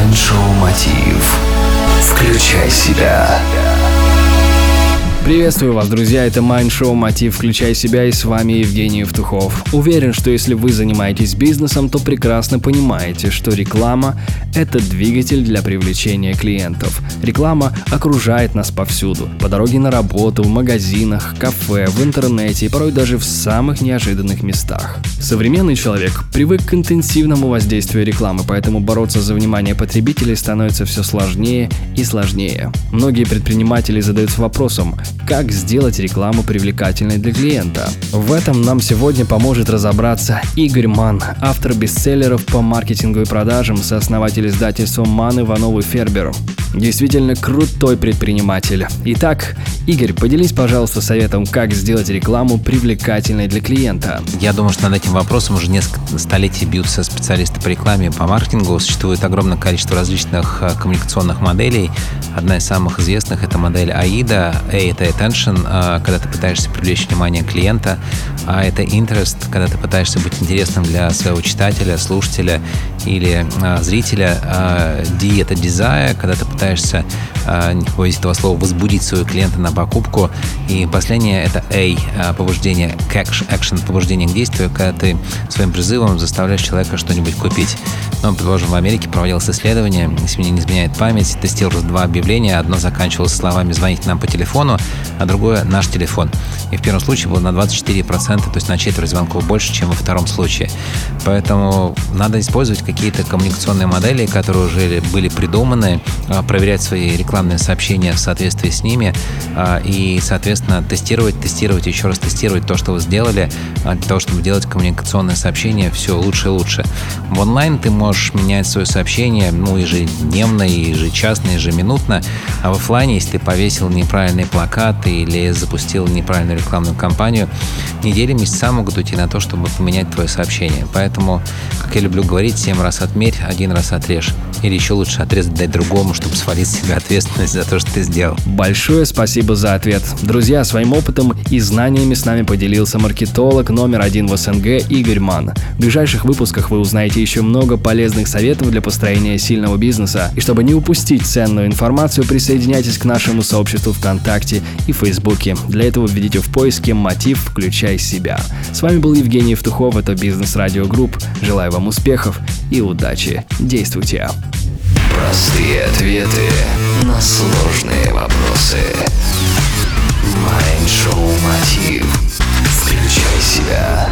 Майншоу Мотив. Включай себя. Приветствую вас, друзья, это Mind Show Мотив «Включай себя» и с вами Евгений Евтухов. Уверен, что если вы занимаетесь бизнесом, то прекрасно понимаете, что реклама – это двигатель для привлечения клиентов. Реклама окружает нас повсюду – по дороге на работу, в магазинах, кафе, в интернете и порой даже в самых неожиданных местах. Современный человек привык к интенсивному воздействию рекламы, поэтому бороться за внимание потребителей становится все сложнее и сложнее. Многие предприниматели задаются вопросом, как сделать рекламу привлекательной для клиента. В этом нам сегодня поможет разобраться Игорь Ман, автор бестселлеров по маркетингу и продажам, сооснователь издательства Ман Иванов и Фербер. Действительно крутой предприниматель. Итак, Игорь, поделись, пожалуйста, советом, как сделать рекламу привлекательной для клиента. Я думаю, что над этим вопросом уже несколько столетий бьются специалисты по рекламе, по маркетингу. Существует огромное количество различных э, коммуникационных моделей. Одна из самых известных — это модель AIDA. A — это attention, э, когда ты пытаешься привлечь внимание клиента, а это interest, когда ты пытаешься быть интересным для своего читателя, слушателя или э, зрителя. D — это desire, когда ты пытаешься, не побоюсь этого слова, возбудить своего клиента на покупку. И последнее — это A — побуждение к action, побуждение к действию, когда ты своим призывом заставляешь человека что-нибудь купить. Ну, предположим, в Америке проводилось исследование, если мне не изменяет память, тестировалось два объявления. Одно заканчивалось словами «звоните нам по телефону», а другое «наш телефон». И в первом случае было на 24%, то есть на четверть звонков больше, чем во втором случае. Поэтому надо использовать какие-то коммуникационные модели, которые уже были придуманы, а, проверять свои рекламные сообщения в соответствии с ними и, соответственно, тестировать, тестировать, еще раз тестировать то, что вы сделали, а, для того, чтобы делать коммуникационное сообщение все лучше и лучше. В онлайн ты можешь менять свое сообщение ну, ежедневно, ежечасно, ежеминутно, а в офлайне, если ты повесил неправильные плакаты или запустил неправильную рекламную кампанию, недели, месяца могут уйти на то, чтобы поменять твое сообщение. Поэтому, как я люблю говорить, 7 раз отмерь, один раз отрежь. Или еще лучше отрезать дать другому, чтобы свалить с себя ответственность за то, что ты сделал. Большое спасибо за ответ. Друзья, своим опытом и знаниями с нами поделился маркетолог номер один в СНГ Игорь Манн. В ближайших выпусках вы узнаете еще много полезных советов для построения сильного бизнеса. И чтобы не упустить ценную информацию, присоединяйтесь к нашему сообществу ВКонтакте и Фейсбуке. Для этого введите в поиске «Мотив. Включай себя». С вами был Евгений Евтухов, это Бизнес Радио Групп. Желаю вам успехов и удачи. Действуйте! Простые ответы на сложные вопросы. Майншоу Мотив. Включай себя.